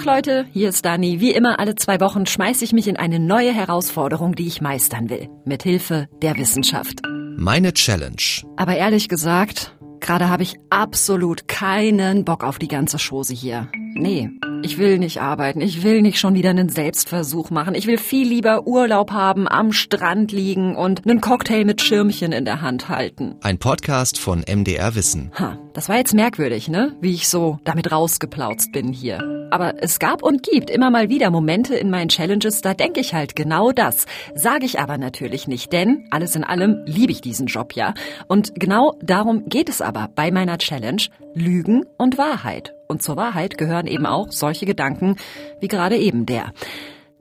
Tag Leute, hier ist Dani. Wie immer alle zwei Wochen schmeiße ich mich in eine neue Herausforderung, die ich meistern will. Mit Hilfe der Wissenschaft. Meine Challenge. Aber ehrlich gesagt, gerade habe ich absolut keinen Bock auf die ganze Chose hier. Nee, ich will nicht arbeiten. Ich will nicht schon wieder einen Selbstversuch machen. Ich will viel lieber Urlaub haben, am Strand liegen und einen Cocktail mit Schirmchen in der Hand halten. Ein Podcast von MDR Wissen. Ha, das war jetzt merkwürdig, ne? Wie ich so damit rausgeplautzt bin hier. Aber es gab und gibt immer mal wieder Momente in meinen Challenges, da denke ich halt genau das. Sage ich aber natürlich nicht, denn alles in allem liebe ich diesen Job ja. Und genau darum geht es aber bei meiner Challenge Lügen und Wahrheit. Und zur Wahrheit gehören eben auch solche Gedanken wie gerade eben der.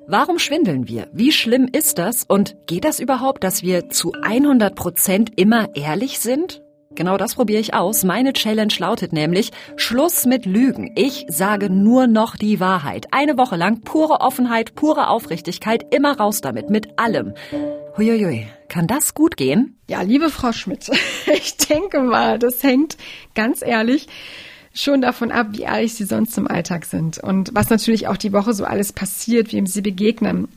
Warum schwindeln wir? Wie schlimm ist das? Und geht das überhaupt, dass wir zu 100 Prozent immer ehrlich sind? Genau das probiere ich aus. Meine Challenge lautet nämlich Schluss mit Lügen. Ich sage nur noch die Wahrheit. Eine Woche lang pure Offenheit, pure Aufrichtigkeit, immer raus damit, mit allem. Huiuiui, kann das gut gehen? Ja, liebe Frau Schmidt, ich denke mal, das hängt ganz ehrlich schon davon ab, wie ehrlich sie sonst im Alltag sind und was natürlich auch die Woche so alles passiert, wie sie begegnen.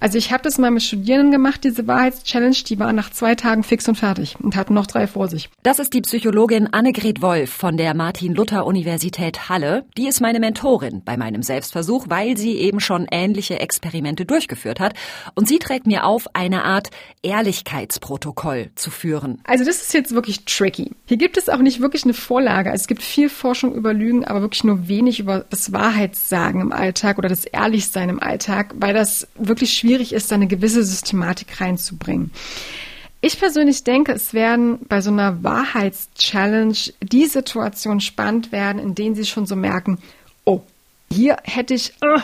Also ich habe das mal mit Studierenden gemacht, diese Wahrheitschallenge, die waren nach zwei Tagen fix und fertig und hatten noch drei vor sich. Das ist die Psychologin Annegret Wolf von der Martin-Luther-Universität Halle. Die ist meine Mentorin bei meinem Selbstversuch, weil sie eben schon ähnliche Experimente durchgeführt hat und sie trägt mir auf, eine Art Ehrlichkeitsprotokoll zu führen. Also das ist jetzt wirklich tricky. Hier gibt es auch nicht wirklich eine Vorlage. Also es gibt viel Forschung Forschung über Lügen, aber wirklich nur wenig über das Wahrheitssagen im Alltag oder das Ehrlichsein im Alltag, weil das wirklich schwierig ist, da eine gewisse Systematik reinzubringen. Ich persönlich denke, es werden bei so einer Wahrheitschallenge die Situationen spannend werden, in denen Sie schon so merken, oh, hier hätte ich äh,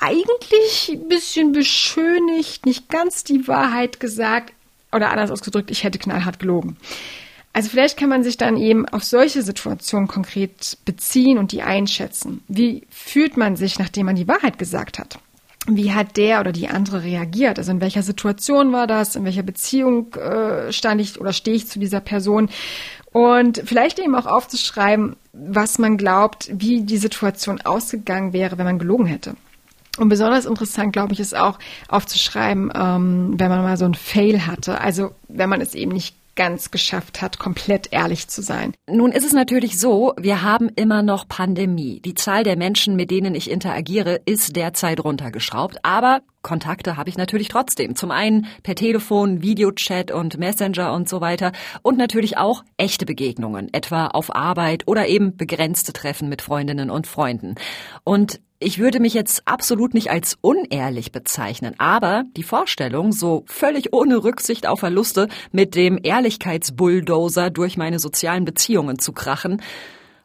eigentlich ein bisschen beschönigt, nicht ganz die Wahrheit gesagt oder anders ausgedrückt, ich hätte knallhart gelogen. Also vielleicht kann man sich dann eben auf solche Situationen konkret beziehen und die einschätzen. Wie fühlt man sich, nachdem man die Wahrheit gesagt hat? Wie hat der oder die andere reagiert? Also in welcher Situation war das? In welcher Beziehung äh, stand ich oder stehe ich zu dieser Person? Und vielleicht eben auch aufzuschreiben, was man glaubt, wie die Situation ausgegangen wäre, wenn man gelogen hätte. Und besonders interessant, glaube ich, ist auch aufzuschreiben, ähm, wenn man mal so ein Fail hatte. Also wenn man es eben nicht ganz geschafft hat, komplett ehrlich zu sein. Nun ist es natürlich so, wir haben immer noch Pandemie. Die Zahl der Menschen, mit denen ich interagiere, ist derzeit runtergeschraubt. Aber Kontakte habe ich natürlich trotzdem. Zum einen per Telefon, Videochat und Messenger und so weiter. Und natürlich auch echte Begegnungen, etwa auf Arbeit oder eben begrenzte Treffen mit Freundinnen und Freunden. Und ich würde mich jetzt absolut nicht als unehrlich bezeichnen, aber die Vorstellung, so völlig ohne Rücksicht auf Verluste mit dem Ehrlichkeitsbulldozer durch meine sozialen Beziehungen zu krachen,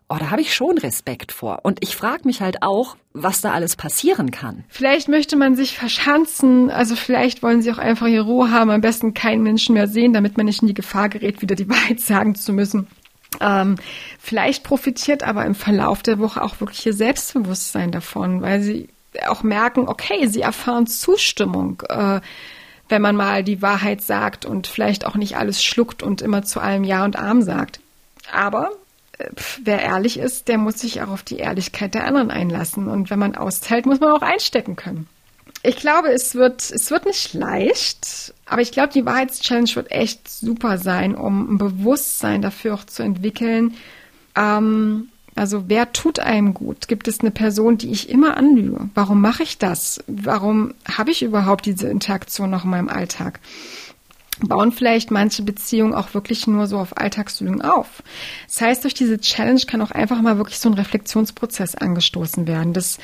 oh, da habe ich schon Respekt vor. Und ich frage mich halt auch, was da alles passieren kann. Vielleicht möchte man sich verschanzen, also vielleicht wollen sie auch einfach ihre Ruhe haben, am besten keinen Menschen mehr sehen, damit man nicht in die Gefahr gerät, wieder die Wahrheit sagen zu müssen. Ähm, vielleicht profitiert aber im Verlauf der Woche auch wirklich ihr Selbstbewusstsein davon, weil sie auch merken, okay, sie erfahren Zustimmung, äh, wenn man mal die Wahrheit sagt und vielleicht auch nicht alles schluckt und immer zu allem Ja und Arm sagt. Aber äh, wer ehrlich ist, der muss sich auch auf die Ehrlichkeit der anderen einlassen. Und wenn man austeilt, muss man auch einstecken können. Ich glaube, es wird, es wird nicht leicht, aber ich glaube, die Wahrheitschallenge wird echt super sein, um ein Bewusstsein dafür auch zu entwickeln. Ähm, also wer tut einem gut? Gibt es eine Person, die ich immer anlüge? Warum mache ich das? Warum habe ich überhaupt diese Interaktion noch in meinem Alltag? Bauen vielleicht manche Beziehungen auch wirklich nur so auf Alltagslügen auf. Das heißt, durch diese Challenge kann auch einfach mal wirklich so ein Reflexionsprozess angestoßen werden, dass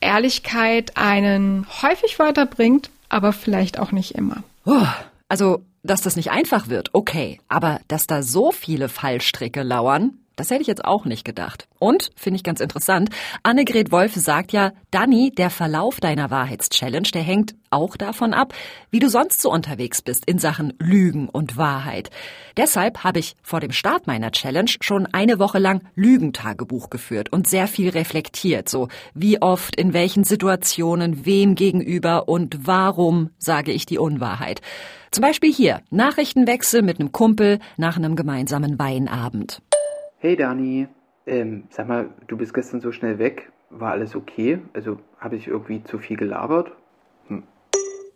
Ehrlichkeit einen häufig weiterbringt, aber vielleicht auch nicht immer. Oh, also, dass das nicht einfach wird, okay. Aber dass da so viele Fallstricke lauern, das hätte ich jetzt auch nicht gedacht. Und, finde ich ganz interessant, Annegret Wolf sagt ja, Danny, der Verlauf deiner Wahrheitschallenge, der hängt auch davon ab, wie du sonst so unterwegs bist in Sachen Lügen und Wahrheit. Deshalb habe ich vor dem Start meiner Challenge schon eine Woche lang Lügentagebuch geführt und sehr viel reflektiert, so wie oft, in welchen Situationen, wem gegenüber und warum sage ich die Unwahrheit. Zum Beispiel hier, Nachrichtenwechsel mit einem Kumpel nach einem gemeinsamen Weinabend. Hey Dani, ähm, sag mal, du bist gestern so schnell weg. war alles okay? Also habe ich irgendwie zu viel gelabert? Hm.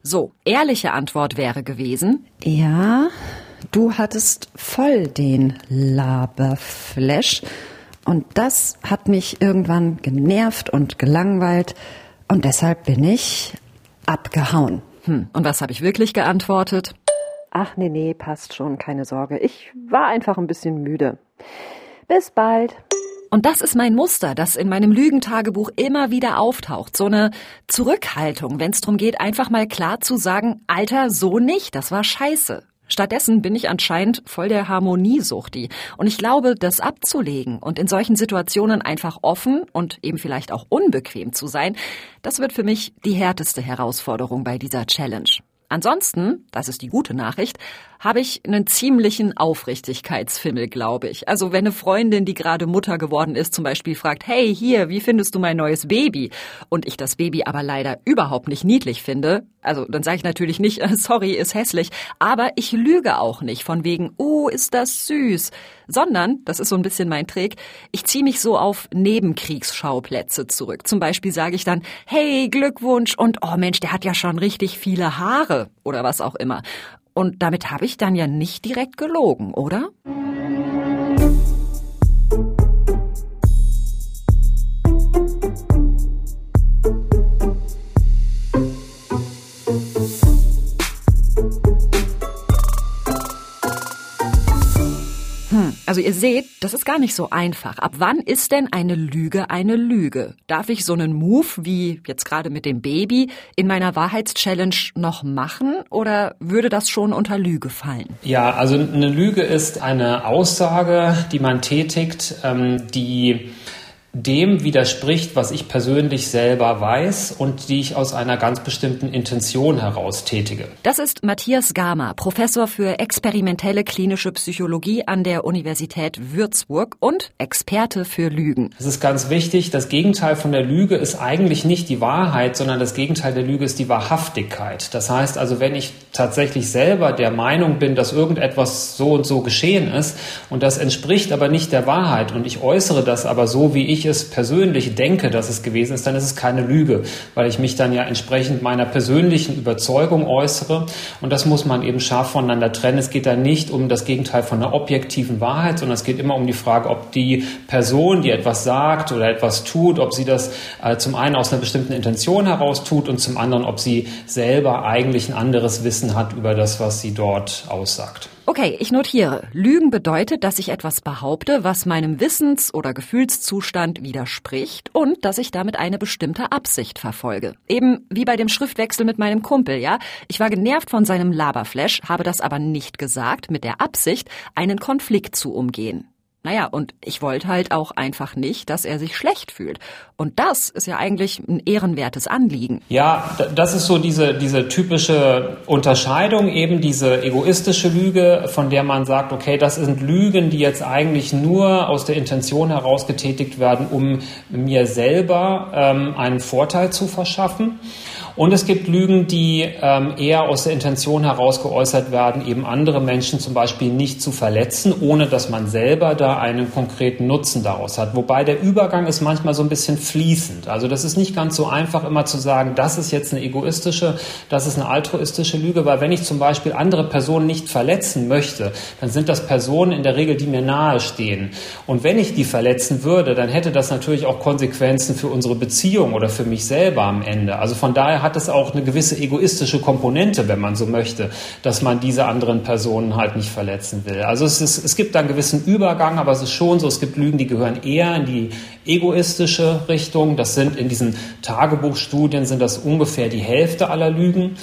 So, ehrliche Antwort wäre gewesen. Ja, du hattest voll den Laberflash. Und das hat mich irgendwann genervt und gelangweilt. Und deshalb bin ich abgehauen. Hm, und was habe ich wirklich geantwortet? Ach nee, nee, passt schon, keine Sorge. Ich war einfach ein bisschen müde. Bis bald. Und das ist mein Muster, das in meinem Lügentagebuch immer wieder auftaucht. So eine Zurückhaltung, wenn es darum geht, einfach mal klar zu sagen, Alter, so nicht, das war scheiße. Stattdessen bin ich anscheinend voll der Harmoniesuchti. Und ich glaube, das abzulegen und in solchen Situationen einfach offen und eben vielleicht auch unbequem zu sein, das wird für mich die härteste Herausforderung bei dieser Challenge. Ansonsten, das ist die gute Nachricht, habe ich einen ziemlichen Aufrichtigkeitsfimmel, glaube ich. Also wenn eine Freundin, die gerade Mutter geworden ist, zum Beispiel fragt, hey, hier, wie findest du mein neues Baby? Und ich das Baby aber leider überhaupt nicht niedlich finde, also dann sage ich natürlich nicht, sorry, ist hässlich, aber ich lüge auch nicht von wegen, oh, ist das süß, sondern, das ist so ein bisschen mein Trick, ich ziehe mich so auf Nebenkriegsschauplätze zurück. Zum Beispiel sage ich dann, hey, Glückwunsch und oh Mensch, der hat ja schon richtig viele Haare oder was auch immer. Und damit habe ich dann ja nicht direkt gelogen, oder? Also ihr seht, das ist gar nicht so einfach. Ab wann ist denn eine Lüge eine Lüge? Darf ich so einen Move wie jetzt gerade mit dem Baby in meiner Wahrheitschallenge noch machen oder würde das schon unter Lüge fallen? Ja, also eine Lüge ist eine Aussage, die man tätigt, ähm, die dem widerspricht, was ich persönlich selber weiß und die ich aus einer ganz bestimmten Intention heraus tätige. Das ist Matthias Gama, Professor für experimentelle klinische Psychologie an der Universität Würzburg und Experte für Lügen. Es ist ganz wichtig, das Gegenteil von der Lüge ist eigentlich nicht die Wahrheit, sondern das Gegenteil der Lüge ist die Wahrhaftigkeit. Das heißt also, wenn ich tatsächlich selber der Meinung bin, dass irgendetwas so und so geschehen ist und das entspricht aber nicht der Wahrheit und ich äußere das aber so, wie ich ich es persönlich denke, dass es gewesen ist, dann ist es keine Lüge, weil ich mich dann ja entsprechend meiner persönlichen Überzeugung äußere. Und das muss man eben scharf voneinander trennen. Es geht da nicht um das Gegenteil von einer objektiven Wahrheit, sondern es geht immer um die Frage, ob die Person, die etwas sagt oder etwas tut, ob sie das äh, zum einen aus einer bestimmten Intention heraus tut und zum anderen, ob sie selber eigentlich ein anderes Wissen hat über das, was sie dort aussagt. Okay, ich notiere. Lügen bedeutet, dass ich etwas behaupte, was meinem Wissens- oder Gefühlszustand widerspricht und dass ich damit eine bestimmte Absicht verfolge. Eben wie bei dem Schriftwechsel mit meinem Kumpel, ja? Ich war genervt von seinem Laberflash, habe das aber nicht gesagt, mit der Absicht, einen Konflikt zu umgehen. Naja, und ich wollte halt auch einfach nicht, dass er sich schlecht fühlt. Und das ist ja eigentlich ein ehrenwertes Anliegen. Ja, das ist so diese, diese typische Unterscheidung, eben diese egoistische Lüge, von der man sagt, okay, das sind Lügen, die jetzt eigentlich nur aus der Intention heraus getätigt werden, um mir selber ähm, einen Vorteil zu verschaffen. Und es gibt Lügen, die ähm, eher aus der Intention heraus geäußert werden, eben andere Menschen zum Beispiel nicht zu verletzen, ohne dass man selber da einen konkreten Nutzen daraus hat. Wobei der Übergang ist manchmal so ein bisschen fließend. Also das ist nicht ganz so einfach immer zu sagen, das ist jetzt eine egoistische, das ist eine altruistische Lüge, weil wenn ich zum Beispiel andere Personen nicht verletzen möchte, dann sind das Personen in der Regel, die mir nahe stehen. Und wenn ich die verletzen würde, dann hätte das natürlich auch Konsequenzen für unsere Beziehung oder für mich selber am Ende. Also von daher hat es auch eine gewisse egoistische Komponente, wenn man so möchte, dass man diese anderen Personen halt nicht verletzen will. Also es, ist, es gibt da einen gewissen Übergang, aber es ist schon so, es gibt Lügen, die gehören eher in die egoistische Richtung. Das sind in diesen Tagebuchstudien sind das ungefähr die Hälfte aller Lügen.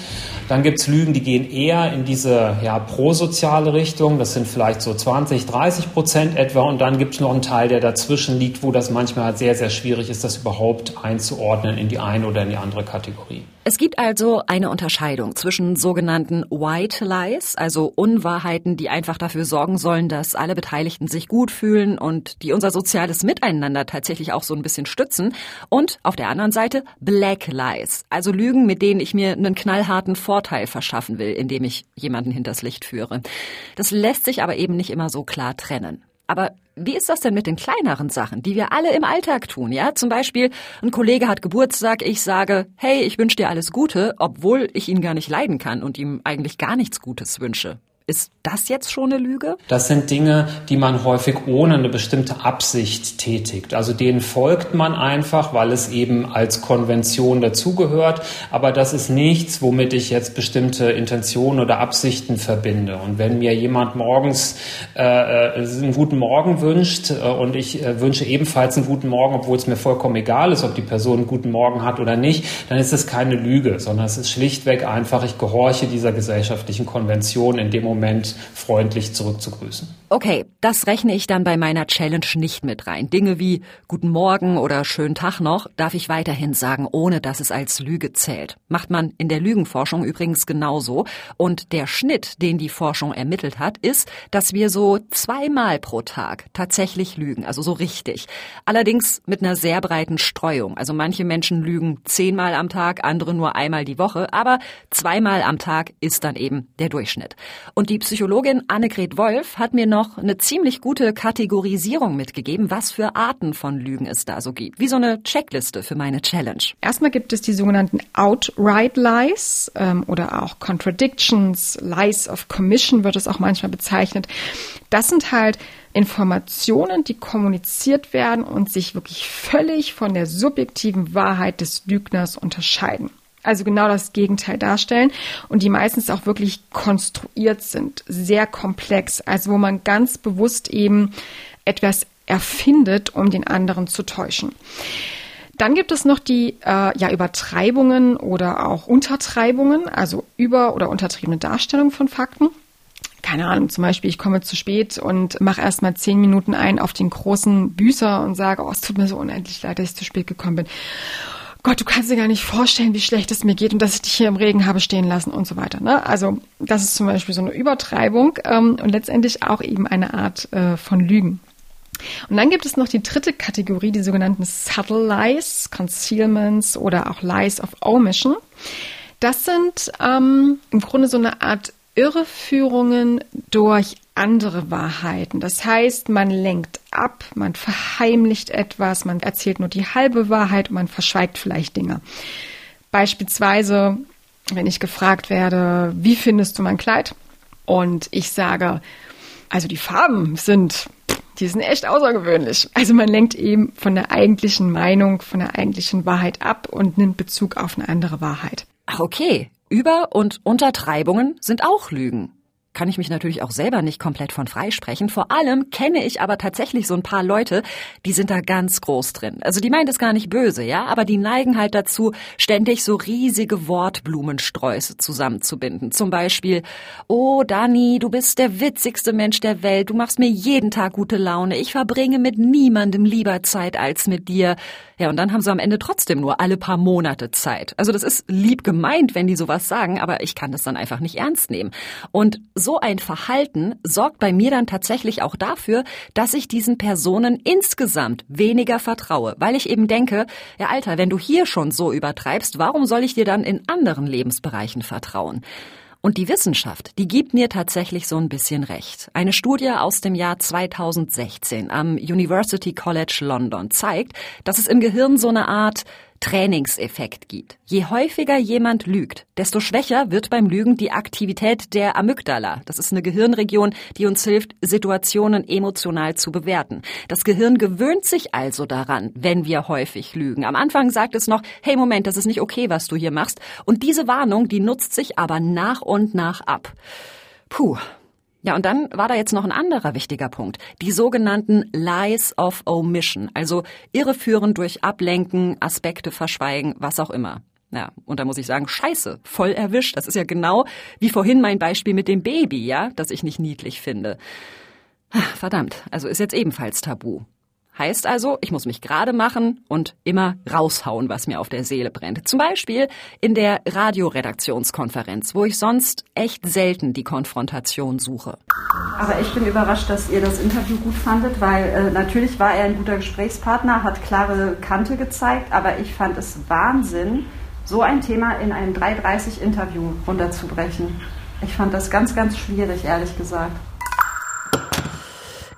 Dann gibt es Lügen, die gehen eher in diese ja, prosoziale Richtung. Das sind vielleicht so 20, 30 Prozent etwa. Und dann gibt es noch einen Teil, der dazwischen liegt, wo das manchmal halt sehr, sehr schwierig ist, das überhaupt einzuordnen in die eine oder in die andere Kategorie. Es gibt also eine Unterscheidung zwischen sogenannten White Lies, also Unwahrheiten, die einfach dafür sorgen sollen, dass alle Beteiligten sich gut fühlen und die unser soziales Miteinander tatsächlich auch so ein bisschen stützen, und auf der anderen Seite Black Lies, also Lügen, mit denen ich mir einen knallharten Vorteil verschaffen will, indem ich jemanden hinters Licht führe. Das lässt sich aber eben nicht immer so klar trennen. Aber wie ist das denn mit den kleineren Sachen, die wir alle im Alltag tun? Ja, zum Beispiel, ein Kollege hat Geburtstag, ich sage, hey, ich wünsche dir alles Gute, obwohl ich ihn gar nicht leiden kann und ihm eigentlich gar nichts Gutes wünsche. Ist das jetzt schon eine Lüge? Das sind Dinge, die man häufig ohne eine bestimmte Absicht tätigt. Also denen folgt man einfach, weil es eben als Konvention dazugehört. Aber das ist nichts, womit ich jetzt bestimmte Intentionen oder Absichten verbinde. Und wenn mir jemand morgens äh, äh einen guten Morgen wünscht äh, und ich äh, wünsche ebenfalls einen guten Morgen, obwohl es mir vollkommen egal ist, ob die Person einen guten Morgen hat oder nicht, dann ist es keine Lüge, sondern es ist schlichtweg einfach, ich gehorche dieser gesellschaftlichen Konvention in dem Moment, Moment freundlich zurückzugrüßen. Okay, das rechne ich dann bei meiner Challenge nicht mit rein. Dinge wie Guten Morgen oder Schönen Tag noch darf ich weiterhin sagen, ohne dass es als Lüge zählt. Macht man in der Lügenforschung übrigens genauso. Und der Schnitt, den die Forschung ermittelt hat, ist, dass wir so zweimal pro Tag tatsächlich lügen, also so richtig. Allerdings mit einer sehr breiten Streuung. Also manche Menschen lügen zehnmal am Tag, andere nur einmal die Woche, aber zweimal am Tag ist dann eben der Durchschnitt. Und die Psychologin Annegret Wolf hat mir noch noch eine ziemlich gute Kategorisierung mitgegeben, was für Arten von Lügen es da so gibt. Wie so eine Checkliste für meine Challenge. Erstmal gibt es die sogenannten Outright Lies ähm, oder auch Contradictions, Lies of Commission wird es auch manchmal bezeichnet. Das sind halt Informationen, die kommuniziert werden und sich wirklich völlig von der subjektiven Wahrheit des Lügners unterscheiden also genau das Gegenteil darstellen und die meistens auch wirklich konstruiert sind, sehr komplex, also wo man ganz bewusst eben etwas erfindet, um den anderen zu täuschen. Dann gibt es noch die äh, ja, Übertreibungen oder auch Untertreibungen, also über- oder untertriebene Darstellung von Fakten. Keine Ahnung, zum Beispiel, ich komme zu spät und mache erst mal zehn Minuten ein auf den großen Büßer und sage, oh, es tut mir so unendlich leid, dass ich zu spät gekommen bin. Gott, du kannst dir gar nicht vorstellen, wie schlecht es mir geht und dass ich dich hier im Regen habe stehen lassen und so weiter. Ne? Also das ist zum Beispiel so eine Übertreibung ähm, und letztendlich auch eben eine Art äh, von Lügen. Und dann gibt es noch die dritte Kategorie, die sogenannten Subtle Lies, Concealments oder auch Lies of Omission. Das sind ähm, im Grunde so eine Art Irreführungen durch andere Wahrheiten. Das heißt, man lenkt ab, man verheimlicht etwas, man erzählt nur die halbe Wahrheit und man verschweigt vielleicht Dinge. Beispielsweise, wenn ich gefragt werde, wie findest du mein Kleid? Und ich sage, also die Farben sind, die sind echt außergewöhnlich. Also man lenkt eben von der eigentlichen Meinung, von der eigentlichen Wahrheit ab und nimmt Bezug auf eine andere Wahrheit. Okay. Über- und Untertreibungen sind auch Lügen kann ich mich natürlich auch selber nicht komplett von freisprechen. Vor allem kenne ich aber tatsächlich so ein paar Leute, die sind da ganz groß drin. Also die meint es gar nicht böse, ja, aber die neigen halt dazu, ständig so riesige Wortblumensträuße zusammenzubinden. Zum Beispiel, oh Dani, du bist der witzigste Mensch der Welt, du machst mir jeden Tag gute Laune, ich verbringe mit niemandem lieber Zeit als mit dir. Ja, und dann haben sie am Ende trotzdem nur alle paar Monate Zeit. Also das ist lieb gemeint, wenn die sowas sagen, aber ich kann das dann einfach nicht ernst nehmen. Und so ein Verhalten sorgt bei mir dann tatsächlich auch dafür, dass ich diesen Personen insgesamt weniger vertraue, weil ich eben denke, ja Alter, wenn du hier schon so übertreibst, warum soll ich dir dann in anderen Lebensbereichen vertrauen? Und die Wissenschaft, die gibt mir tatsächlich so ein bisschen recht. Eine Studie aus dem Jahr 2016 am University College London zeigt, dass es im Gehirn so eine Art Trainingseffekt gibt. Je häufiger jemand lügt, desto schwächer wird beim Lügen die Aktivität der Amygdala. Das ist eine Gehirnregion, die uns hilft, Situationen emotional zu bewerten. Das Gehirn gewöhnt sich also daran, wenn wir häufig lügen. Am Anfang sagt es noch, hey Moment, das ist nicht okay, was du hier machst. Und diese Warnung, die nutzt sich aber nach und nach ab. Puh, ja, und dann war da jetzt noch ein anderer wichtiger Punkt. Die sogenannten Lies of Omission, also irreführen durch Ablenken, Aspekte verschweigen, was auch immer. Ja, und da muss ich sagen, scheiße, voll erwischt. Das ist ja genau wie vorhin mein Beispiel mit dem Baby, ja, das ich nicht niedlich finde. Verdammt, also ist jetzt ebenfalls tabu. Heißt also, ich muss mich gerade machen und immer raushauen, was mir auf der Seele brennt. Zum Beispiel in der Radioredaktionskonferenz, wo ich sonst echt selten die Konfrontation suche. Aber ich bin überrascht, dass ihr das Interview gut fandet, weil äh, natürlich war er ein guter Gesprächspartner, hat klare Kante gezeigt, aber ich fand es Wahnsinn, so ein Thema in einem 330-Interview runterzubrechen. Ich fand das ganz, ganz schwierig, ehrlich gesagt.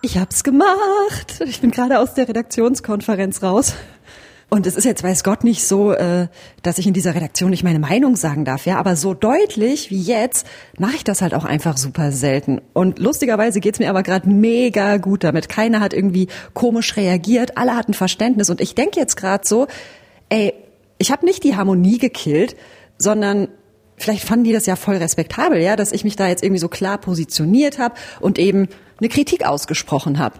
Ich hab's gemacht. Ich bin gerade aus der Redaktionskonferenz raus. Und es ist jetzt, weiß Gott, nicht so, äh, dass ich in dieser Redaktion nicht meine Meinung sagen darf, ja. Aber so deutlich wie jetzt mache ich das halt auch einfach super selten. Und lustigerweise geht's mir aber gerade mega gut damit. Keiner hat irgendwie komisch reagiert, alle hatten Verständnis. Und ich denke jetzt gerade so, ey, ich habe nicht die Harmonie gekillt, sondern vielleicht fanden die das ja voll respektabel, ja, dass ich mich da jetzt irgendwie so klar positioniert habe und eben eine Kritik ausgesprochen habe.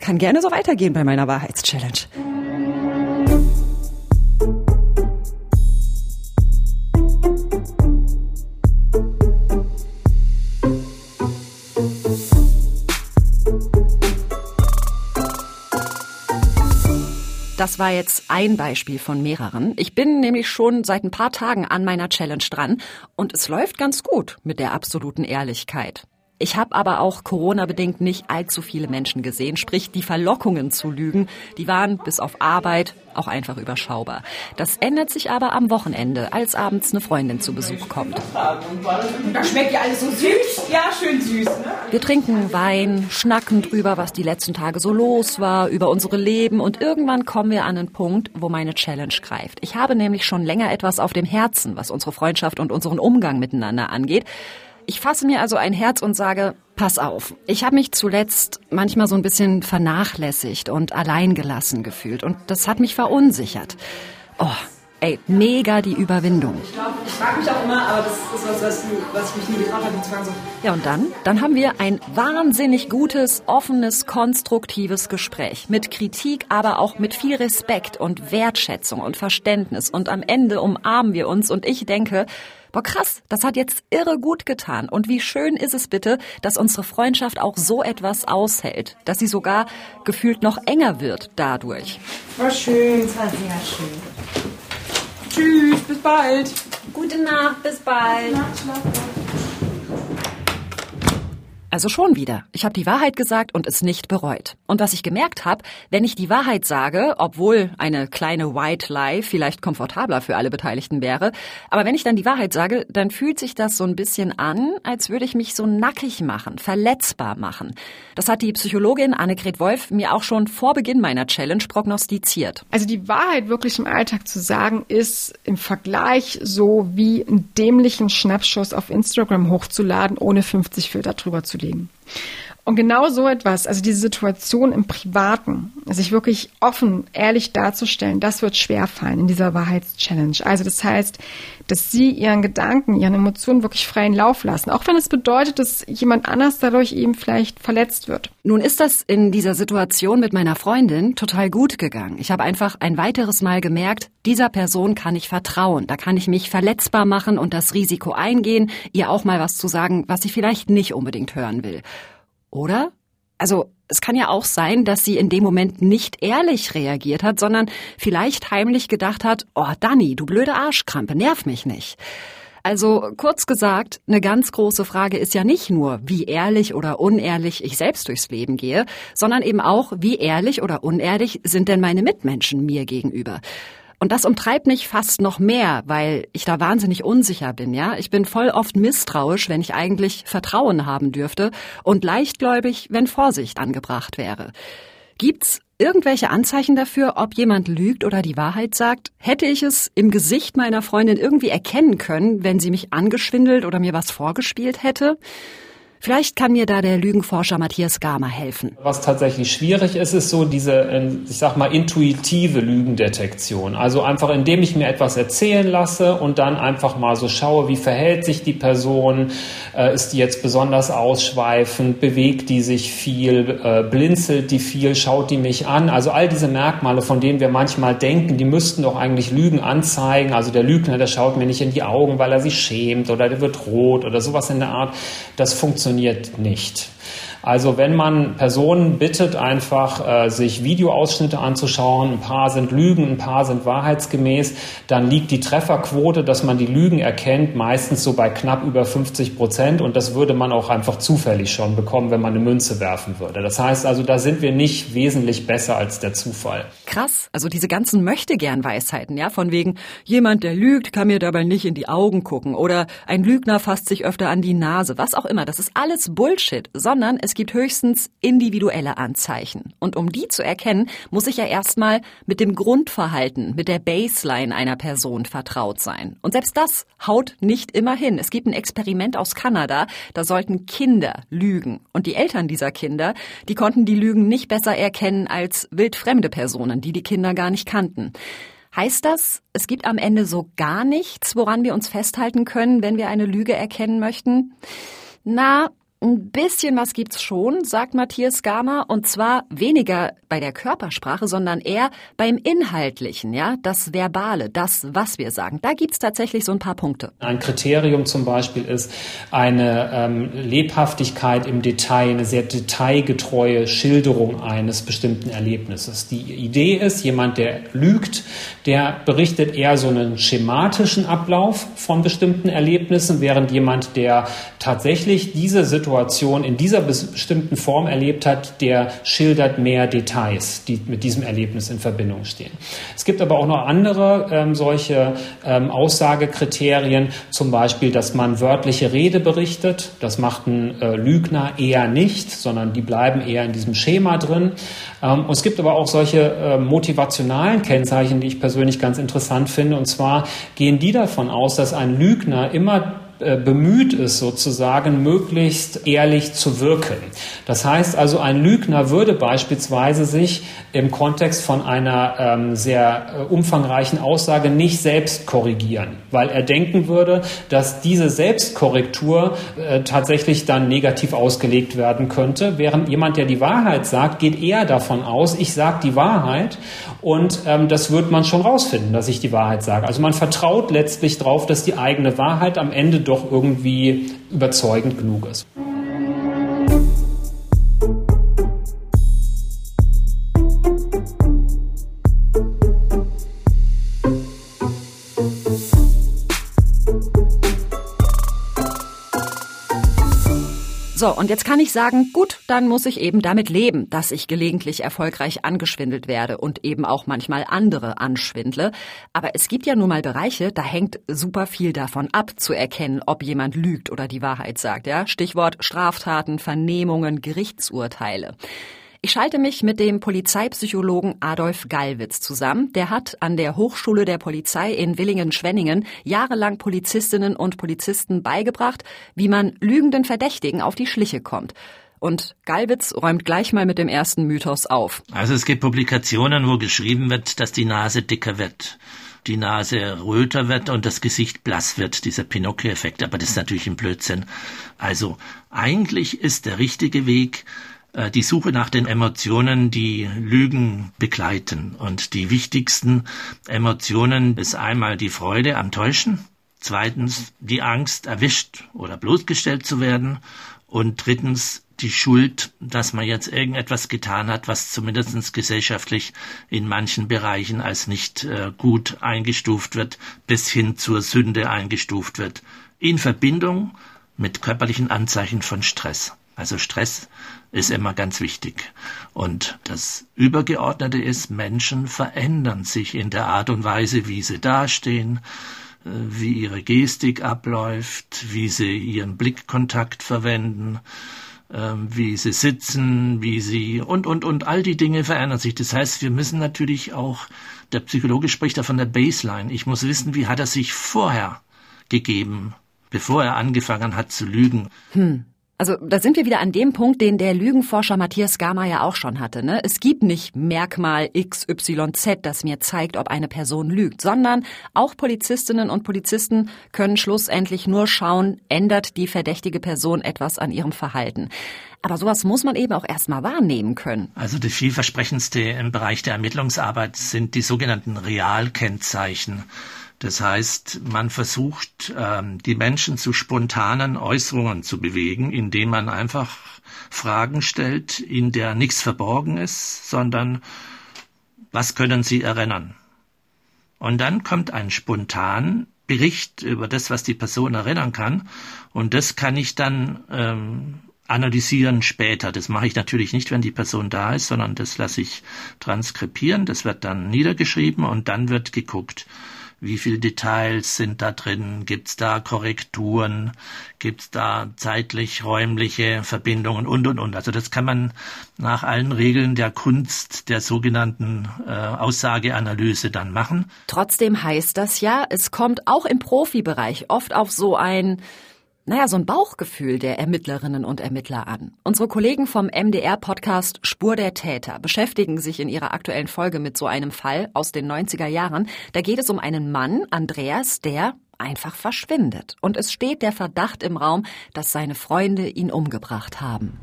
Kann gerne so weitergehen bei meiner Wahrheitschallenge. Das war jetzt ein Beispiel von mehreren. Ich bin nämlich schon seit ein paar Tagen an meiner Challenge dran und es läuft ganz gut mit der absoluten Ehrlichkeit. Ich habe aber auch Corona-bedingt nicht allzu viele Menschen gesehen, sprich die Verlockungen zu lügen, die waren bis auf Arbeit auch einfach überschaubar. Das ändert sich aber am Wochenende, als abends eine Freundin zu Besuch kommt. Da schmeckt ja alles so süß. Ja, schön süß. Ne? Wir trinken Wein, schnacken drüber, was die letzten Tage so los war, über unsere Leben und irgendwann kommen wir an einen Punkt, wo meine Challenge greift. Ich habe nämlich schon länger etwas auf dem Herzen, was unsere Freundschaft und unseren Umgang miteinander angeht. Ich fasse mir also ein Herz und sage, pass auf, ich habe mich zuletzt manchmal so ein bisschen vernachlässigt und alleingelassen gefühlt und das hat mich verunsichert. Oh, ey, mega die Überwindung. Ich glaube, ich frage mich auch immer, aber das ist was, was, was ich mich nie getraut habe, die. So. Ja, und dann? Dann haben wir ein wahnsinnig gutes, offenes, konstruktives Gespräch. Mit Kritik, aber auch mit viel Respekt und Wertschätzung und Verständnis. Und am Ende umarmen wir uns und ich denke, boah krass, das hat jetzt irre gut getan. Und wie schön ist es bitte, dass unsere Freundschaft auch so etwas aushält, dass sie sogar gefühlt noch enger wird dadurch. War schön. Das war sehr schön. Tschüss, bis bald. Gute Nacht, bis bald. Also schon wieder. Ich habe die Wahrheit gesagt und es nicht bereut. Und was ich gemerkt habe, wenn ich die Wahrheit sage, obwohl eine kleine White Lie vielleicht komfortabler für alle Beteiligten wäre, aber wenn ich dann die Wahrheit sage, dann fühlt sich das so ein bisschen an, als würde ich mich so nackig machen, verletzbar machen. Das hat die Psychologin Annegret Wolf mir auch schon vor Beginn meiner Challenge prognostiziert. Also die Wahrheit wirklich im Alltag zu sagen, ist im Vergleich so wie einen dämlichen Schnappschuss auf Instagram hochzuladen, ohne 50 Filter drüber zu leben. Und genau so etwas, also diese Situation im Privaten, sich wirklich offen, ehrlich darzustellen, das wird schwerfallen in dieser Wahrheitschallenge. Also das heißt, dass Sie Ihren Gedanken, Ihren Emotionen wirklich freien Lauf lassen, auch wenn es bedeutet, dass jemand anders dadurch eben vielleicht verletzt wird. Nun ist das in dieser Situation mit meiner Freundin total gut gegangen. Ich habe einfach ein weiteres Mal gemerkt, dieser Person kann ich vertrauen. Da kann ich mich verletzbar machen und das Risiko eingehen, ihr auch mal was zu sagen, was sie vielleicht nicht unbedingt hören will. Oder? Also es kann ja auch sein, dass sie in dem Moment nicht ehrlich reagiert hat, sondern vielleicht heimlich gedacht hat, oh Dani, du blöde Arschkrampe, nerv mich nicht. Also kurz gesagt, eine ganz große Frage ist ja nicht nur, wie ehrlich oder unehrlich ich selbst durchs Leben gehe, sondern eben auch, wie ehrlich oder unehrlich sind denn meine Mitmenschen mir gegenüber. Und das umtreibt mich fast noch mehr, weil ich da wahnsinnig unsicher bin, ja. Ich bin voll oft misstrauisch, wenn ich eigentlich Vertrauen haben dürfte und leichtgläubig, wenn Vorsicht angebracht wäre. Gibt's irgendwelche Anzeichen dafür, ob jemand lügt oder die Wahrheit sagt? Hätte ich es im Gesicht meiner Freundin irgendwie erkennen können, wenn sie mich angeschwindelt oder mir was vorgespielt hätte? Vielleicht kann mir da der Lügenforscher Matthias Gama helfen. Was tatsächlich schwierig ist, ist so diese, ähm, ich sag mal, intuitive Lügendetektion. Also einfach, indem ich mir etwas erzählen lasse und dann einfach mal so schaue, wie verhält sich die Person, äh, ist die jetzt besonders ausschweifend, bewegt die sich viel, äh, blinzelt die viel, schaut die mich an. Also all diese Merkmale, von denen wir manchmal denken, die müssten doch eigentlich Lügen anzeigen. Also der Lügner, der schaut mir nicht in die Augen, weil er sich schämt oder der wird rot oder sowas in der Art. Das funktioniert funktioniert nicht. Also wenn man Personen bittet, einfach äh, sich Videoausschnitte anzuschauen, ein paar sind Lügen, ein paar sind wahrheitsgemäß, dann liegt die Trefferquote, dass man die Lügen erkennt, meistens so bei knapp über 50 Prozent und das würde man auch einfach zufällig schon bekommen, wenn man eine Münze werfen würde. Das heißt also, da sind wir nicht wesentlich besser als der Zufall. Krass, also diese ganzen möchte gern Weisheiten, ja, von wegen jemand, der lügt, kann mir dabei nicht in die Augen gucken oder ein Lügner fasst sich öfter an die Nase, was auch immer, das ist alles Bullshit, sondern es es gibt höchstens individuelle Anzeichen. Und um die zu erkennen, muss ich ja erstmal mit dem Grundverhalten, mit der Baseline einer Person vertraut sein. Und selbst das haut nicht immer hin. Es gibt ein Experiment aus Kanada, da sollten Kinder lügen. Und die Eltern dieser Kinder, die konnten die Lügen nicht besser erkennen als wildfremde Personen, die die Kinder gar nicht kannten. Heißt das, es gibt am Ende so gar nichts, woran wir uns festhalten können, wenn wir eine Lüge erkennen möchten? Na, ein bisschen was gibt's schon, sagt Matthias Gamer, und zwar weniger bei der Körpersprache, sondern eher beim Inhaltlichen, ja, das Verbale, das, was wir sagen. Da gibt's tatsächlich so ein paar Punkte. Ein Kriterium zum Beispiel ist eine ähm, Lebhaftigkeit im Detail, eine sehr detailgetreue Schilderung eines bestimmten Erlebnisses. Die Idee ist, jemand, der lügt, der berichtet eher so einen schematischen Ablauf von bestimmten Erlebnissen, während jemand, der tatsächlich diese Situation Situation in dieser bestimmten Form erlebt hat, der schildert mehr Details, die mit diesem Erlebnis in Verbindung stehen. Es gibt aber auch noch andere ähm, solche ähm, Aussagekriterien, zum Beispiel, dass man wörtliche Rede berichtet. Das macht ein äh, Lügner eher nicht, sondern die bleiben eher in diesem Schema drin. Ähm, es gibt aber auch solche äh, motivationalen Kennzeichen, die ich persönlich ganz interessant finde. Und zwar gehen die davon aus, dass ein Lügner immer bemüht ist, sozusagen möglichst ehrlich zu wirken. Das heißt also, ein Lügner würde beispielsweise sich im Kontext von einer ähm, sehr äh, umfangreichen Aussage nicht selbst korrigieren, weil er denken würde, dass diese Selbstkorrektur äh, tatsächlich dann negativ ausgelegt werden könnte, während jemand, der die Wahrheit sagt, geht eher davon aus, ich sage die Wahrheit und ähm, das wird man schon rausfinden, dass ich die Wahrheit sage. Also man vertraut letztlich darauf, dass die eigene Wahrheit am Ende doch irgendwie überzeugend genug ist. So, und jetzt kann ich sagen, gut, dann muss ich eben damit leben, dass ich gelegentlich erfolgreich angeschwindelt werde und eben auch manchmal andere anschwindle. Aber es gibt ja nun mal Bereiche, da hängt super viel davon ab, zu erkennen, ob jemand lügt oder die Wahrheit sagt. Ja? Stichwort Straftaten, Vernehmungen, Gerichtsurteile. Ich schalte mich mit dem Polizeipsychologen Adolf Gallwitz zusammen. Der hat an der Hochschule der Polizei in Willingen-Schwenningen jahrelang Polizistinnen und Polizisten beigebracht, wie man lügenden Verdächtigen auf die Schliche kommt. Und Gallwitz räumt gleich mal mit dem ersten Mythos auf. Also es gibt Publikationen, wo geschrieben wird, dass die Nase dicker wird die Nase röter wird und das Gesicht blass wird, dieser Pinocchio-Effekt. Aber das ist natürlich ein Blödsinn. Also eigentlich ist der richtige Weg, die Suche nach den Emotionen, die Lügen begleiten. Und die wichtigsten Emotionen ist einmal die Freude am Täuschen, zweitens die Angst, erwischt oder bloßgestellt zu werden und drittens die Schuld, dass man jetzt irgendetwas getan hat, was zumindest gesellschaftlich in manchen Bereichen als nicht äh, gut eingestuft wird, bis hin zur Sünde eingestuft wird, in Verbindung mit körperlichen Anzeichen von Stress. Also Stress ist immer ganz wichtig. Und das Übergeordnete ist, Menschen verändern sich in der Art und Weise, wie sie dastehen, äh, wie ihre Gestik abläuft, wie sie ihren Blickkontakt verwenden, ähm, wie sie sitzen, wie sie und, und, und all die Dinge verändern sich. Das heißt, wir müssen natürlich auch, der Psychologe spricht da von der Baseline. Ich muss wissen, wie hat er sich vorher gegeben, bevor er angefangen hat zu lügen. Hm. Also da sind wir wieder an dem Punkt, den der Lügenforscher Matthias Gama ja auch schon hatte. Ne? Es gibt nicht Merkmal XYZ, das mir zeigt, ob eine Person lügt, sondern auch Polizistinnen und Polizisten können schlussendlich nur schauen, ändert die verdächtige Person etwas an ihrem Verhalten. Aber sowas muss man eben auch erstmal wahrnehmen können. Also das vielversprechendste im Bereich der Ermittlungsarbeit sind die sogenannten Realkennzeichen. Das heißt, man versucht, ähm, die Menschen zu spontanen Äußerungen zu bewegen, indem man einfach Fragen stellt, in der nichts verborgen ist, sondern was können Sie erinnern? Und dann kommt ein spontan Bericht über das, was die Person erinnern kann. Und das kann ich dann ähm, analysieren später. Das mache ich natürlich nicht, wenn die Person da ist, sondern das lasse ich transkribieren. Das wird dann niedergeschrieben und dann wird geguckt, wie viele Details sind da drin, gibt's da Korrekturen, gibt's da zeitlich räumliche Verbindungen und und und. Also das kann man nach allen Regeln der Kunst der sogenannten äh, Aussageanalyse dann machen. Trotzdem heißt das ja, es kommt auch im Profibereich oft auf so ein naja, so ein Bauchgefühl der Ermittlerinnen und Ermittler an. Unsere Kollegen vom MDR-Podcast Spur der Täter beschäftigen sich in ihrer aktuellen Folge mit so einem Fall aus den 90er Jahren. Da geht es um einen Mann, Andreas, der einfach verschwindet. Und es steht der Verdacht im Raum, dass seine Freunde ihn umgebracht haben.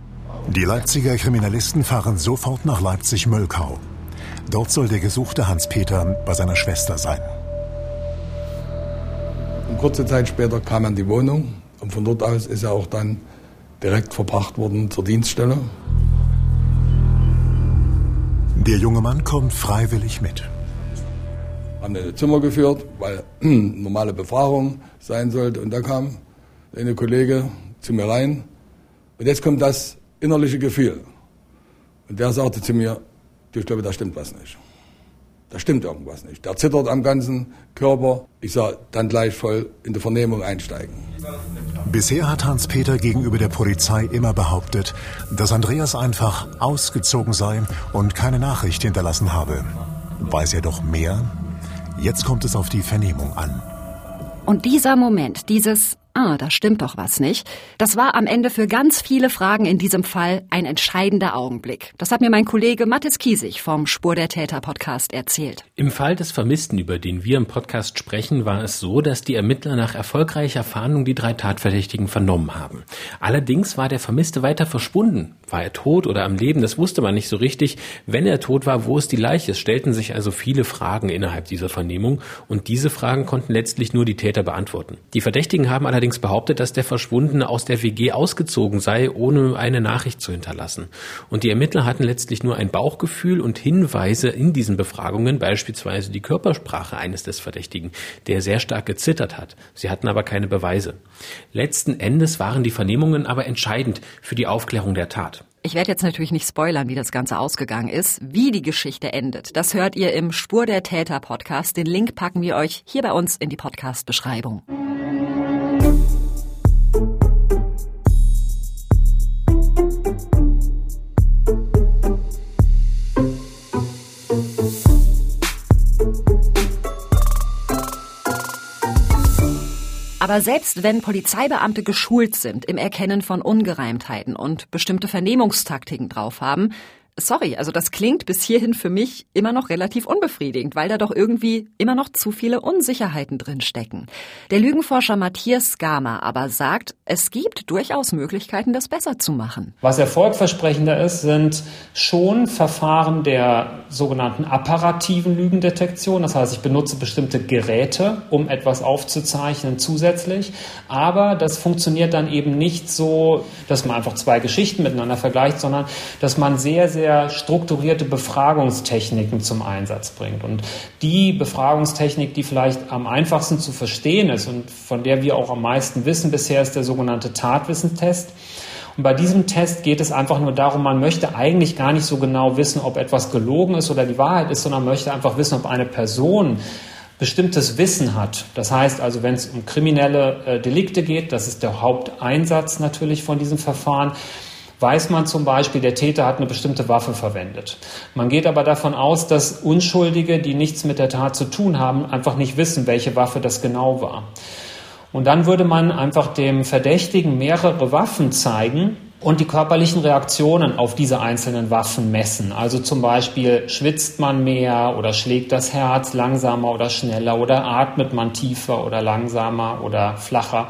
Die Leipziger Kriminalisten fahren sofort nach Leipzig-Möllkau. Dort soll der gesuchte Hans-Peter bei seiner Schwester sein. Und kurze Zeit später kam er in die Wohnung, und von dort aus ist er auch dann direkt verbracht worden zur Dienststelle. Der junge Mann kommt freiwillig mit. Haben in Zimmer geführt, weil normale Befragung sein sollte. Und da kam eine Kollege zu mir rein. Und jetzt kommt das innerliche Gefühl. Und der sagte zu mir, du, ich glaube, da stimmt was nicht. Da stimmt irgendwas nicht. Der zittert am ganzen Körper. Ich soll dann gleich voll in die Vernehmung einsteigen. Bisher hat Hans-Peter gegenüber der Polizei immer behauptet, dass Andreas einfach ausgezogen sei und keine Nachricht hinterlassen habe. Weiß er doch mehr? Jetzt kommt es auf die Vernehmung an. Und dieser Moment, dieses ah, da stimmt doch was nicht. Das war am Ende für ganz viele Fragen in diesem Fall ein entscheidender Augenblick. Das hat mir mein Kollege Mathis Kiesig vom Spur der Täter Podcast erzählt. Im Fall des Vermissten, über den wir im Podcast sprechen, war es so, dass die Ermittler nach erfolgreicher Fahndung die drei Tatverdächtigen vernommen haben. Allerdings war der Vermisste weiter verschwunden. War er tot oder am Leben? Das wusste man nicht so richtig. Wenn er tot war, wo ist die Leiche? Es stellten sich also viele Fragen innerhalb dieser Vernehmung und diese Fragen konnten letztlich nur die Täter beantworten. Die Verdächtigen haben allerdings behauptet, dass der Verschwundene aus der WG ausgezogen sei, ohne eine Nachricht zu hinterlassen. Und die Ermittler hatten letztlich nur ein Bauchgefühl und Hinweise in diesen Befragungen, beispielsweise die Körpersprache eines des Verdächtigen, der sehr stark gezittert hat. Sie hatten aber keine Beweise. Letzten Endes waren die Vernehmungen aber entscheidend für die Aufklärung der Tat. Ich werde jetzt natürlich nicht spoilern, wie das Ganze ausgegangen ist. Wie die Geschichte endet, das hört ihr im Spur der Täter Podcast. Den Link packen wir euch hier bei uns in die Podcast-Beschreibung. Aber selbst wenn Polizeibeamte geschult sind im Erkennen von Ungereimtheiten und bestimmte Vernehmungstaktiken drauf haben, sorry, also das klingt bis hierhin für mich immer noch relativ unbefriedigend, weil da doch irgendwie immer noch zu viele Unsicherheiten drin stecken. Der Lügenforscher Matthias Skama aber sagt, es gibt durchaus Möglichkeiten, das besser zu machen. Was erfolgversprechender ist, sind schon Verfahren der sogenannten apparativen Lügendetektion. Das heißt, ich benutze bestimmte Geräte, um etwas aufzuzeichnen zusätzlich. Aber das funktioniert dann eben nicht so, dass man einfach zwei Geschichten miteinander vergleicht, sondern dass man sehr, sehr sehr strukturierte Befragungstechniken zum Einsatz bringt. Und die Befragungstechnik, die vielleicht am einfachsten zu verstehen ist und von der wir auch am meisten wissen bisher, ist der sogenannte Tatwissentest. Und bei diesem Test geht es einfach nur darum, man möchte eigentlich gar nicht so genau wissen, ob etwas gelogen ist oder die Wahrheit ist, sondern möchte einfach wissen, ob eine Person bestimmtes Wissen hat. Das heißt also, wenn es um kriminelle äh, Delikte geht, das ist der Haupteinsatz natürlich von diesem Verfahren, weiß man zum Beispiel, der Täter hat eine bestimmte Waffe verwendet. Man geht aber davon aus, dass Unschuldige, die nichts mit der Tat zu tun haben, einfach nicht wissen, welche Waffe das genau war. Und dann würde man einfach dem Verdächtigen mehrere Waffen zeigen und die körperlichen Reaktionen auf diese einzelnen Waffen messen. Also zum Beispiel schwitzt man mehr oder schlägt das Herz langsamer oder schneller oder atmet man tiefer oder langsamer oder flacher.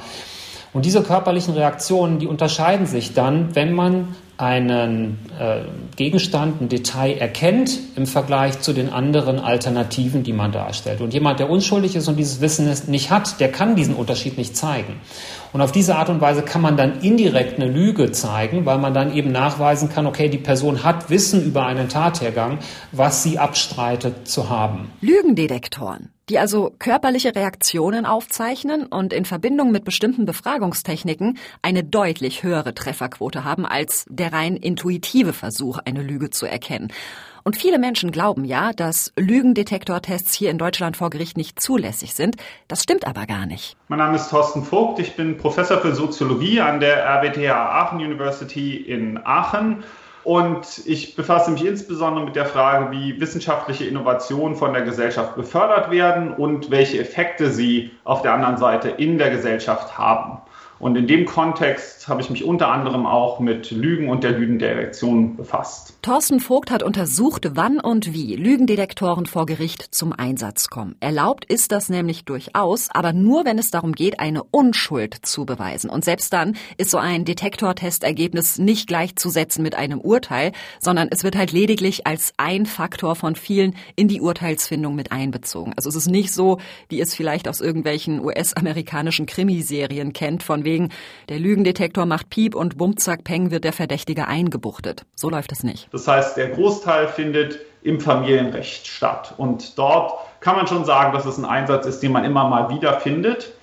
Und diese körperlichen Reaktionen, die unterscheiden sich dann, wenn man einen äh, Gegenstand, ein Detail erkennt im Vergleich zu den anderen Alternativen, die man darstellt. Und jemand, der unschuldig ist und dieses Wissen nicht hat, der kann diesen Unterschied nicht zeigen. Und auf diese Art und Weise kann man dann indirekt eine Lüge zeigen, weil man dann eben nachweisen kann, okay, die Person hat Wissen über einen Tathergang, was sie abstreitet zu haben. Lügendetektoren. die also körperliche Reaktionen aufzeichnen und in Verbindung mit bestimmten Befragungstechniken eine deutlich höhere Trefferquote haben als der rein intuitive Versuch, eine Lüge zu erkennen. Und viele Menschen glauben ja, dass Lügendetektortests hier in Deutschland vor Gericht nicht zulässig sind. Das stimmt aber gar nicht. Mein Name ist Thorsten Vogt. Ich bin Professor für Soziologie an der RWTH Aachen University in Aachen. Und ich befasse mich insbesondere mit der Frage, wie wissenschaftliche Innovationen von der Gesellschaft gefördert werden und welche Effekte sie auf der anderen Seite in der Gesellschaft haben. Und in dem Kontext habe ich mich unter anderem auch mit Lügen und der Lügendetektion befasst. Thorsten Vogt hat untersucht, wann und wie Lügendetektoren vor Gericht zum Einsatz kommen. Erlaubt ist das nämlich durchaus, aber nur, wenn es darum geht, eine Unschuld zu beweisen. Und selbst dann ist so ein Detektortestergebnis nicht gleichzusetzen mit einem Urteil, sondern es wird halt lediglich als ein Faktor von vielen in die Urteilsfindung mit einbezogen. Also es ist nicht so, wie es vielleicht aus irgendwelchen US-amerikanischen Krimiserien kennt, von wegen der Lügendetektor macht Piep und bumzack peng wird der Verdächtige eingebuchtet. So läuft es nicht. Das heißt, der Großteil findet im Familienrecht statt. Und dort kann man schon sagen, dass es ein Einsatz ist, den man immer mal wieder findet.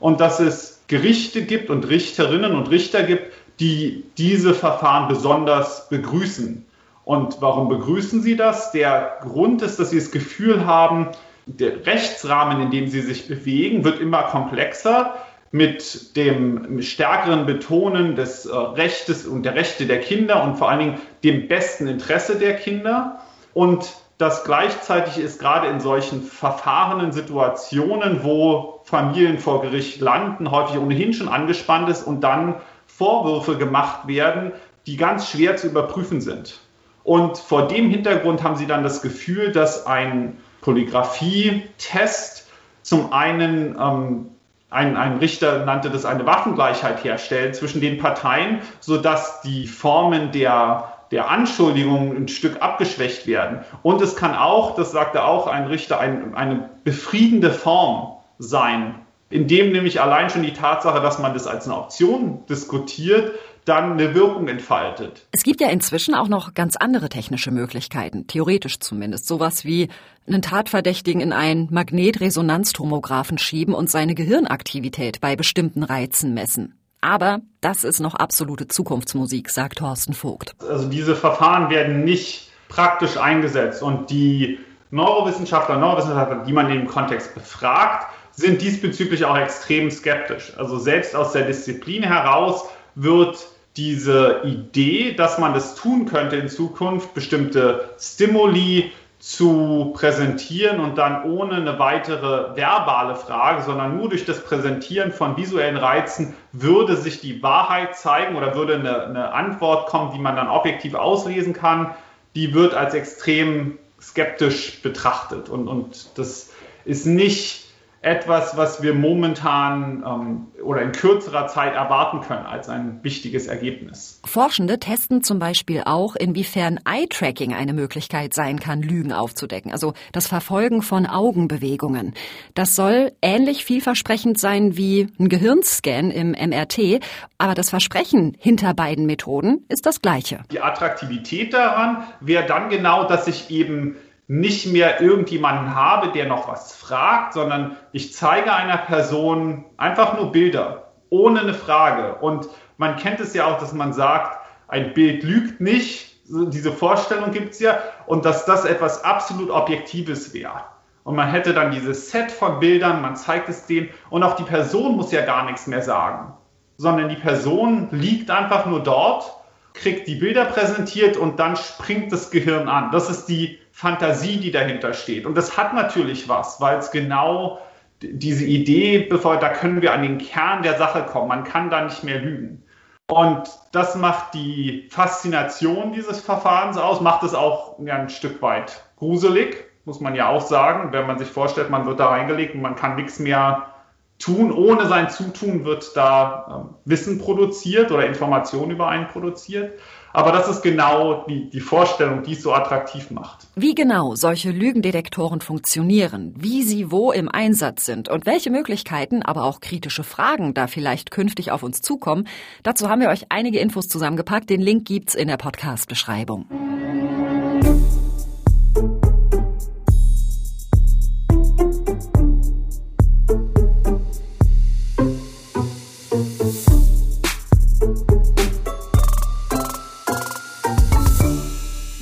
Und dass es Gerichte gibt und Richterinnen und Richter gibt, die diese Verfahren besonders begrüßen. Und warum begrüßen sie das? Der Grund ist, dass sie das Gefühl haben, der Rechtsrahmen, in dem sie sich bewegen, wird immer komplexer mit dem stärkeren Betonen des äh, Rechtes und der Rechte der Kinder und vor allen Dingen dem besten Interesse der Kinder. Und das gleichzeitig ist gerade in solchen verfahrenen Situationen, wo Familien vor Gericht landen, häufig ohnehin schon angespannt ist und dann Vorwürfe gemacht werden, die ganz schwer zu überprüfen sind. Und vor dem Hintergrund haben sie dann das Gefühl, dass ein Polygraphie-Test zum einen ähm, ein, ein Richter nannte das eine Waffengleichheit herstellen zwischen den Parteien, sodass die Formen der, der Anschuldigung ein Stück abgeschwächt werden. Und es kann auch, das sagte auch ein Richter, ein, eine befriedende Form sein, indem nämlich allein schon die Tatsache, dass man das als eine Option diskutiert, dann eine Wirkung entfaltet. Es gibt ja inzwischen auch noch ganz andere technische Möglichkeiten, theoretisch zumindest. Sowas wie einen Tatverdächtigen in einen Magnetresonanztomographen schieben und seine Gehirnaktivität bei bestimmten Reizen messen. Aber das ist noch absolute Zukunftsmusik, sagt Thorsten Vogt. Also diese Verfahren werden nicht praktisch eingesetzt und die Neurowissenschaftler, Neurowissenschaftler, die man in dem Kontext befragt, sind diesbezüglich auch extrem skeptisch. Also selbst aus der Disziplin heraus wird diese Idee, dass man das tun könnte in Zukunft, bestimmte Stimuli zu präsentieren und dann ohne eine weitere verbale Frage, sondern nur durch das Präsentieren von visuellen Reizen würde sich die Wahrheit zeigen oder würde eine, eine Antwort kommen, die man dann objektiv auslesen kann, die wird als extrem skeptisch betrachtet. Und, und das ist nicht etwas, was wir momentan ähm, oder in kürzerer Zeit erwarten können als ein wichtiges Ergebnis. Forschende testen zum Beispiel auch, inwiefern Eye-Tracking eine Möglichkeit sein kann, Lügen aufzudecken, also das Verfolgen von Augenbewegungen. Das soll ähnlich vielversprechend sein wie ein Gehirnscan im MRT, aber das Versprechen hinter beiden Methoden ist das gleiche. Die Attraktivität daran wäre dann genau, dass ich eben nicht mehr irgendjemanden habe, der noch was fragt, sondern ich zeige einer Person einfach nur Bilder, ohne eine Frage. Und man kennt es ja auch, dass man sagt, ein Bild lügt nicht. Diese Vorstellung gibt es ja. Und dass das etwas absolut Objektives wäre. Und man hätte dann dieses Set von Bildern, man zeigt es denen und auch die Person muss ja gar nichts mehr sagen, sondern die Person liegt einfach nur dort, kriegt die Bilder präsentiert und dann springt das Gehirn an. Das ist die Fantasie, die dahinter steht. Und das hat natürlich was, weil es genau diese Idee bevor, da können wir an den Kern der Sache kommen. Man kann da nicht mehr lügen. Und das macht die Faszination dieses Verfahrens aus, macht es auch ein Stück weit gruselig, muss man ja auch sagen, wenn man sich vorstellt, man wird da reingelegt und man kann nichts mehr tun. Ohne sein Zutun wird da äh, Wissen produziert oder Informationen über einen produziert. Aber das ist genau die, die Vorstellung, die es so attraktiv macht. Wie genau solche Lügendetektoren funktionieren, wie sie wo im Einsatz sind und welche Möglichkeiten, aber auch kritische Fragen da vielleicht künftig auf uns zukommen, dazu haben wir euch einige Infos zusammengepackt. Den Link gibt's in der Podcast-Beschreibung.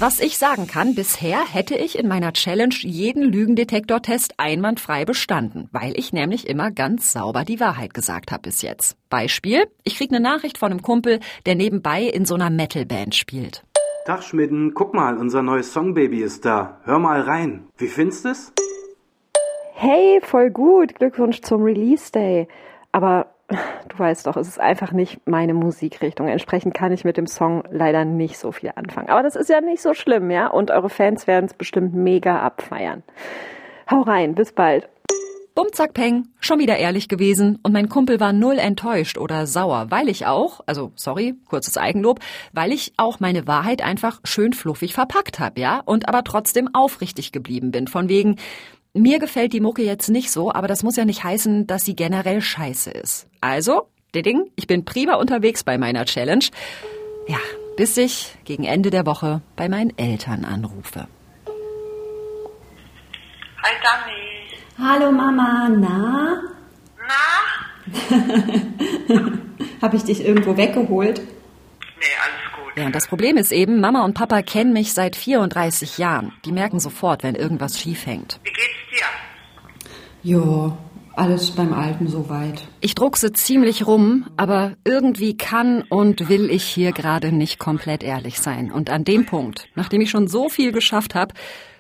Was ich sagen kann, bisher hätte ich in meiner Challenge jeden Lügendetektortest einwandfrei bestanden, weil ich nämlich immer ganz sauber die Wahrheit gesagt habe bis jetzt. Beispiel, ich krieg eine Nachricht von einem Kumpel, der nebenbei in so einer Metalband spielt. Tag Schmidden, guck mal, unser neues Songbaby ist da. Hör mal rein. Wie findest es? Hey, voll gut. Glückwunsch zum Release Day. Aber du weißt doch, es ist einfach nicht meine Musikrichtung. Entsprechend kann ich mit dem Song leider nicht so viel anfangen. Aber das ist ja nicht so schlimm, ja? Und eure Fans werden es bestimmt mega abfeiern. Hau rein, bis bald. Bumm, zack, peng, schon wieder ehrlich gewesen und mein Kumpel war null enttäuscht oder sauer, weil ich auch, also sorry, kurzes Eigenlob, weil ich auch meine Wahrheit einfach schön fluffig verpackt habe, ja, und aber trotzdem aufrichtig geblieben bin, von wegen, mir gefällt die Mucke jetzt nicht so, aber das muss ja nicht heißen, dass sie generell scheiße ist. Also, Ding, ich bin prima unterwegs bei meiner Challenge. Ja, bis ich gegen Ende der Woche bei meinen Eltern anrufe. Hi Dani. Hallo Mama, na? Na? Hab ich dich irgendwo weggeholt? Nee, alles. Ja, und das Problem ist eben, Mama und Papa kennen mich seit 34 Jahren. Die merken sofort, wenn irgendwas schief hängt. Wie geht's dir? Jo, alles beim Alten soweit. Ich druckse ziemlich rum, aber irgendwie kann und will ich hier gerade nicht komplett ehrlich sein. Und an dem Punkt, nachdem ich schon so viel geschafft habe,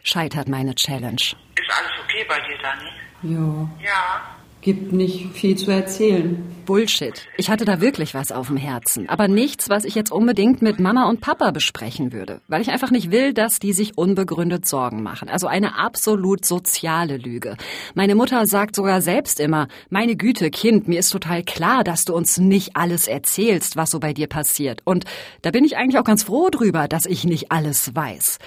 scheitert meine Challenge. Ist alles okay bei dir, Dani? Jo, Ja. Gibt nicht viel zu erzählen. Bullshit. Ich hatte da wirklich was auf dem Herzen. Aber nichts, was ich jetzt unbedingt mit Mama und Papa besprechen würde. Weil ich einfach nicht will, dass die sich unbegründet Sorgen machen. Also eine absolut soziale Lüge. Meine Mutter sagt sogar selbst immer, meine Güte, Kind, mir ist total klar, dass du uns nicht alles erzählst, was so bei dir passiert. Und da bin ich eigentlich auch ganz froh drüber, dass ich nicht alles weiß.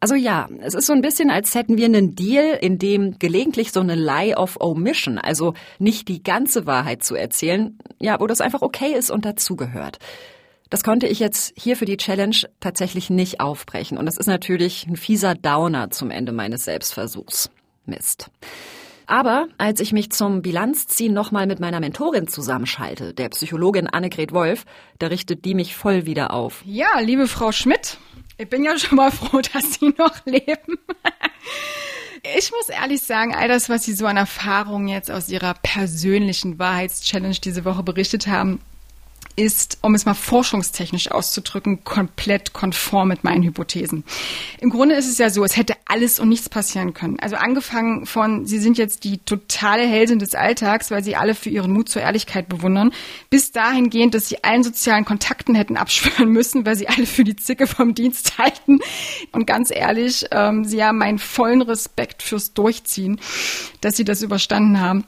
Also ja, es ist so ein bisschen, als hätten wir einen Deal, in dem gelegentlich so eine Lie of Omission, also nicht die ganze Wahrheit zu erzählen, ja, wo das einfach okay ist und dazugehört. Das konnte ich jetzt hier für die Challenge tatsächlich nicht aufbrechen. Und das ist natürlich ein fieser Downer zum Ende meines Selbstversuchs. Mist. Aber als ich mich zum Bilanzziehen nochmal mit meiner Mentorin zusammenschalte, der Psychologin Annegret Wolf, da richtet die mich voll wieder auf. Ja, liebe Frau Schmidt, ich bin ja schon mal froh, dass Sie noch leben. Ich muss ehrlich sagen, all das, was Sie so an Erfahrungen jetzt aus Ihrer persönlichen Wahrheitschallenge diese Woche berichtet haben, ist, um es mal forschungstechnisch auszudrücken, komplett konform mit meinen Hypothesen. Im Grunde ist es ja so, es hätte alles und nichts passieren können. Also angefangen von, Sie sind jetzt die totale Heldin des Alltags, weil Sie alle für Ihren Mut zur Ehrlichkeit bewundern, bis dahingehend, dass Sie allen sozialen Kontakten hätten abschwören müssen, weil Sie alle für die Zicke vom Dienst halten. Und ganz ehrlich, ähm, Sie haben meinen vollen Respekt fürs Durchziehen, dass Sie das überstanden haben.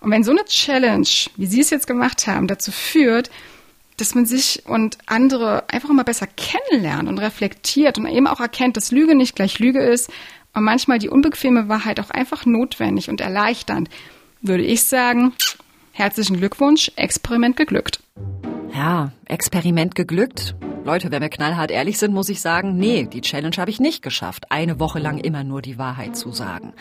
Und wenn so eine Challenge, wie Sie es jetzt gemacht haben, dazu führt, dass man sich und andere einfach immer besser kennenlernt und reflektiert und eben auch erkennt, dass Lüge nicht gleich Lüge ist und manchmal die unbequeme Wahrheit auch einfach notwendig und erleichternd, würde ich sagen, herzlichen Glückwunsch, Experiment geglückt. Ja, Experiment geglückt. Leute, wenn wir knallhart ehrlich sind, muss ich sagen, nee, die Challenge habe ich nicht geschafft, eine Woche lang immer nur die Wahrheit zu sagen.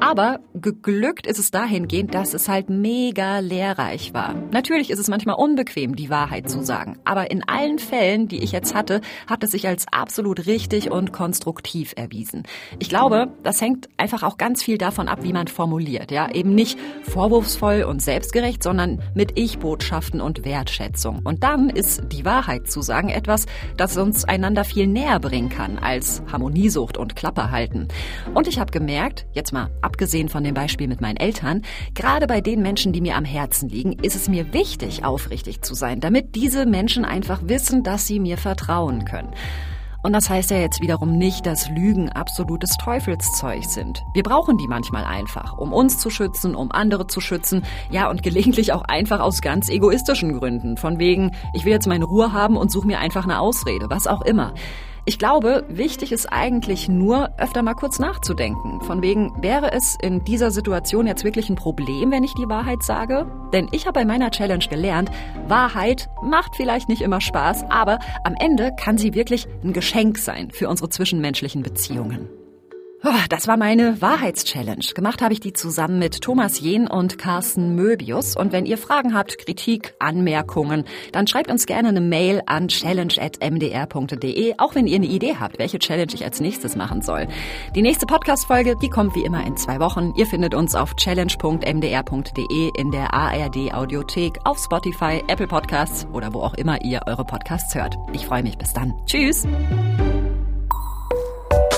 Aber geglückt ist es dahingehend, dass es halt mega lehrreich war. Natürlich ist es manchmal unbequem, die Wahrheit zu sagen, aber in allen Fällen, die ich jetzt hatte, hat es sich als absolut richtig und konstruktiv erwiesen. Ich glaube, das hängt einfach auch ganz viel davon ab, wie man formuliert, ja, eben nicht vorwurfsvoll und selbstgerecht, sondern mit Ich-Botschaften und Wertschätzung. Und dann ist die Wahrheit zu sagen etwas, das uns einander viel näher bringen kann als Harmoniesucht und Klappe halten. Und ich habe gemerkt, jetzt mal abgesehen von dem Beispiel mit meinen Eltern, gerade bei den Menschen, die mir am Herzen liegen, ist es mir wichtig, aufrichtig zu sein, damit diese Menschen einfach wissen, dass sie mir vertrauen können. Und das heißt ja jetzt wiederum nicht, dass Lügen absolutes Teufelszeug sind. Wir brauchen die manchmal einfach, um uns zu schützen, um andere zu schützen, ja und gelegentlich auch einfach aus ganz egoistischen Gründen. Von wegen, ich will jetzt meine Ruhe haben und suche mir einfach eine Ausrede, was auch immer. Ich glaube, wichtig ist eigentlich nur, öfter mal kurz nachzudenken. Von wegen, wäre es in dieser Situation jetzt wirklich ein Problem, wenn ich die Wahrheit sage? Denn ich habe bei meiner Challenge gelernt, Wahrheit macht vielleicht nicht immer Spaß, aber am Ende kann sie wirklich ein Geschenk sein für unsere zwischenmenschlichen Beziehungen. Oh, das war meine Wahrheitschallenge. Gemacht habe ich die zusammen mit Thomas Jehn und Carsten Möbius. Und wenn ihr Fragen habt, Kritik, Anmerkungen, dann schreibt uns gerne eine Mail an challenge.mdr.de, auch wenn ihr eine Idee habt, welche Challenge ich als nächstes machen soll. Die nächste Podcast-Folge, die kommt wie immer in zwei Wochen. Ihr findet uns auf challenge.mdr.de in der ARD Audiothek, auf Spotify, Apple Podcasts oder wo auch immer ihr eure Podcasts hört. Ich freue mich. Bis dann. Tschüss.